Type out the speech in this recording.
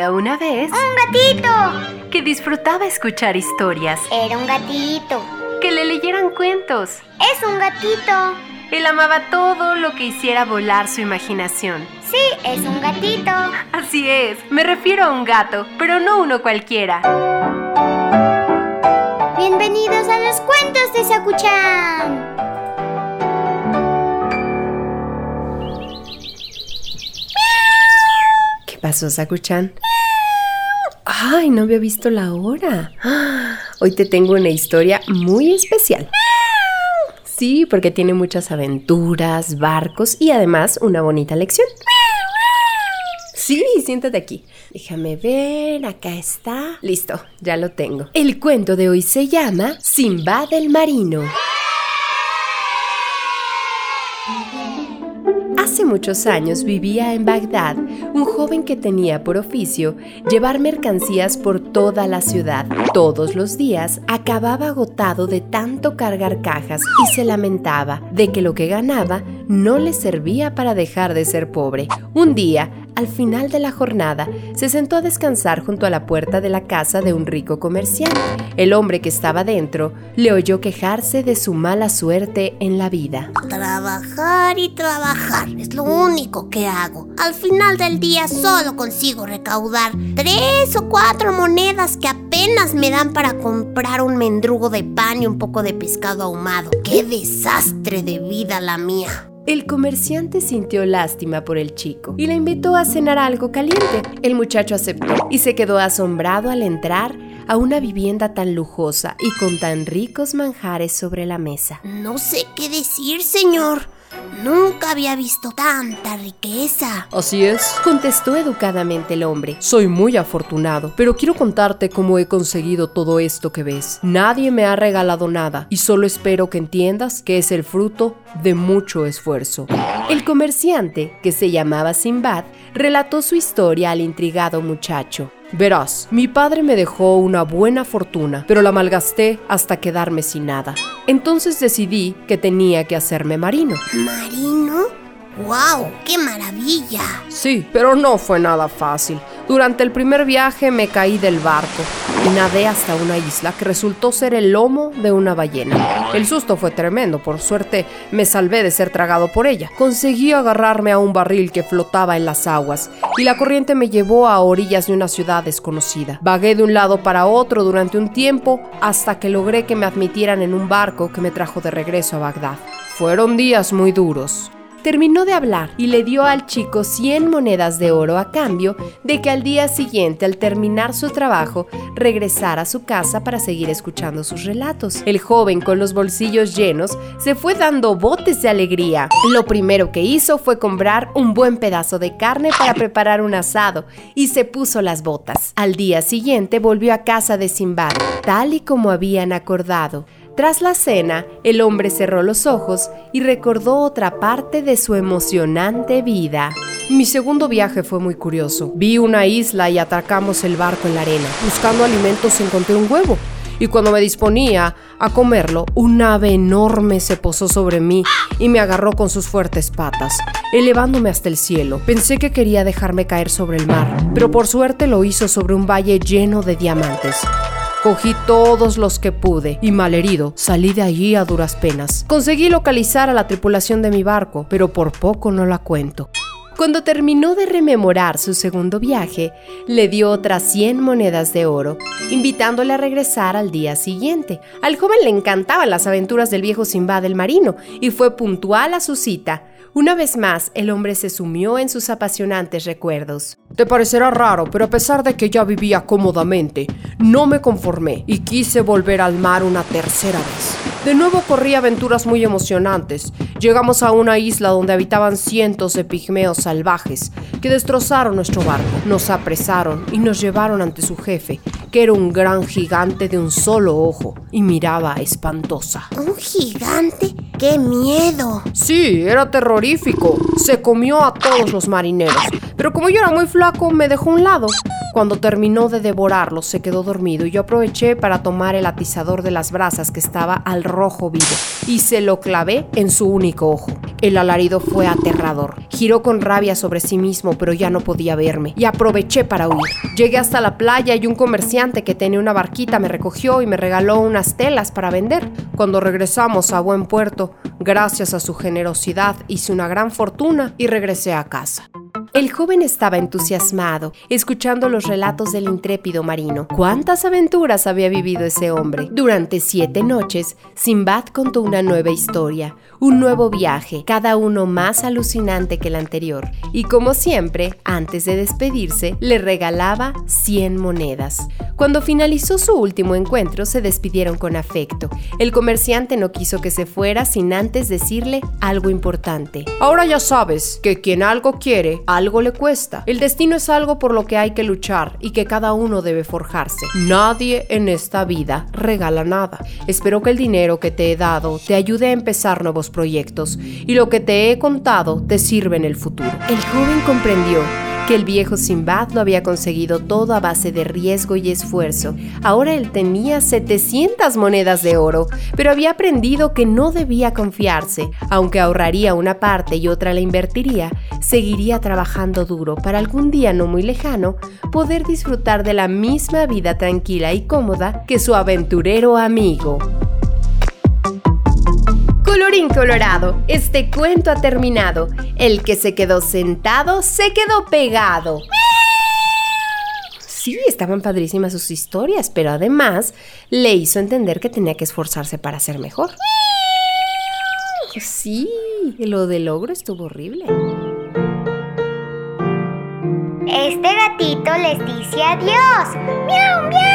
Había una vez ¡Un gatito! que disfrutaba escuchar historias, Era un gatito. que le leyeran cuentos. Es un gatito. Él amaba todo lo que hiciera volar su imaginación. Sí, es un gatito. Así es, me refiero a un gato, pero no uno cualquiera. Bienvenidos a los cuentos de Sakuchan. ¿Qué pasó, Sakuchan? Ay, no había visto la hora. Hoy te tengo una historia muy especial. Sí, porque tiene muchas aventuras, barcos y además una bonita lección. Sí, siéntate aquí. Déjame ver, acá está. Listo, ya lo tengo. El cuento de hoy se llama Simba del Marino. Hace muchos años vivía en Bagdad un joven que tenía por oficio llevar mercancías por toda la ciudad. Todos los días acababa agotado de tanto cargar cajas y se lamentaba de que lo que ganaba no le servía para dejar de ser pobre. Un día, al final de la jornada, se sentó a descansar junto a la puerta de la casa de un rico comerciante. El hombre que estaba dentro le oyó quejarse de su mala suerte en la vida. Trabajar y trabajar es lo único que hago. Al final del día solo consigo recaudar tres o cuatro monedas que apenas me dan para comprar un mendrugo de pan y un poco de pescado ahumado. ¡Qué desastre de vida la mía! El comerciante sintió lástima por el chico y le invitó a cenar algo caliente. El muchacho aceptó y se quedó asombrado al entrar a una vivienda tan lujosa y con tan ricos manjares sobre la mesa. No sé qué decir, señor. Nunca había visto tanta riqueza. Así es. Contestó educadamente el hombre. Soy muy afortunado, pero quiero contarte cómo he conseguido todo esto que ves. Nadie me ha regalado nada y solo espero que entiendas que es el fruto de mucho esfuerzo. El comerciante, que se llamaba Simbad, relató su historia al intrigado muchacho. Verás, mi padre me dejó una buena fortuna, pero la malgasté hasta quedarme sin nada. Entonces decidí que tenía que hacerme marino. ¿Marino? ¡Wow! ¡Qué maravilla! Sí, pero no fue nada fácil. Durante el primer viaje me caí del barco y nadé hasta una isla que resultó ser el lomo de una ballena. El susto fue tremendo, por suerte me salvé de ser tragado por ella. Conseguí agarrarme a un barril que flotaba en las aguas y la corriente me llevó a orillas de una ciudad desconocida. Vagué de un lado para otro durante un tiempo hasta que logré que me admitieran en un barco que me trajo de regreso a Bagdad. Fueron días muy duros. Terminó de hablar y le dio al chico 100 monedas de oro a cambio de que al día siguiente, al terminar su trabajo, regresara a su casa para seguir escuchando sus relatos. El joven, con los bolsillos llenos, se fue dando botes de alegría. Lo primero que hizo fue comprar un buen pedazo de carne para preparar un asado y se puso las botas. Al día siguiente volvió a casa de Simbad, tal y como habían acordado. Tras la cena, el hombre cerró los ojos y recordó otra parte de su emocionante vida. Mi segundo viaje fue muy curioso. Vi una isla y atracamos el barco en la arena. Buscando alimentos encontré un huevo. Y cuando me disponía a comerlo, un ave enorme se posó sobre mí y me agarró con sus fuertes patas, elevándome hasta el cielo. Pensé que quería dejarme caer sobre el mar, pero por suerte lo hizo sobre un valle lleno de diamantes. Cogí todos los que pude y malherido salí de allí a duras penas. Conseguí localizar a la tripulación de mi barco, pero por poco no la cuento. Cuando terminó de rememorar su segundo viaje, le dio otras 100 monedas de oro, invitándole a regresar al día siguiente. Al joven le encantaban las aventuras del viejo Simba del marino y fue puntual a su cita. Una vez más, el hombre se sumió en sus apasionantes recuerdos. Te parecerá raro, pero a pesar de que ya vivía cómodamente, no me conformé y quise volver al mar una tercera vez. De nuevo corrí aventuras muy emocionantes. Llegamos a una isla donde habitaban cientos de pigmeos salvajes que destrozaron nuestro barco, nos apresaron y nos llevaron ante su jefe, que era un gran gigante de un solo ojo y miraba espantosa. ¿Un gigante? ¡Qué miedo! Sí, era terrorífico. Se comió a todos los marineros, pero como yo era muy flaco, me dejó a un lado. Cuando terminó de devorarlo, se quedó dormido y yo aproveché para tomar el atizador de las brasas que estaba al rojo vivo y se lo clavé en su único ojo. El alarido fue aterrador. Giró con rabia sobre sí mismo, pero ya no podía verme, y aproveché para huir. Llegué hasta la playa y un comerciante que tenía una barquita me recogió y me regaló unas telas para vender. Cuando regresamos a buen puerto, gracias a su generosidad, hice una gran fortuna y regresé a casa. El joven estaba entusiasmado, escuchando los relatos del intrépido marino. ¿Cuántas aventuras había vivido ese hombre? Durante siete noches, Simbad contó una nueva historia, un nuevo viaje, cada uno más alucinante que el anterior. Y como siempre, antes de despedirse, le regalaba 100 monedas. Cuando finalizó su último encuentro, se despidieron con afecto. El comerciante no quiso que se fuera sin antes decirle algo importante. Ahora ya sabes que quien algo quiere, le cuesta. El destino es algo por lo que hay que luchar y que cada uno debe forjarse. Nadie en esta vida regala nada. Espero que el dinero que te he dado te ayude a empezar nuevos proyectos y lo que te he contado te sirve en el futuro. El joven comprendió que el viejo Simbad lo había conseguido todo a base de riesgo y esfuerzo. Ahora él tenía 700 monedas de oro, pero había aprendido que no debía confiarse. Aunque ahorraría una parte y otra la invertiría, seguiría trabajando duro para algún día no muy lejano poder disfrutar de la misma vida tranquila y cómoda que su aventurero amigo. Colorín colorado, este cuento ha terminado. El que se quedó sentado se quedó pegado. Sí, estaban padrísimas sus historias, pero además le hizo entender que tenía que esforzarse para ser mejor. Sí, lo del logro estuvo horrible. Este gatito les dice adiós. ¡Miau, miau!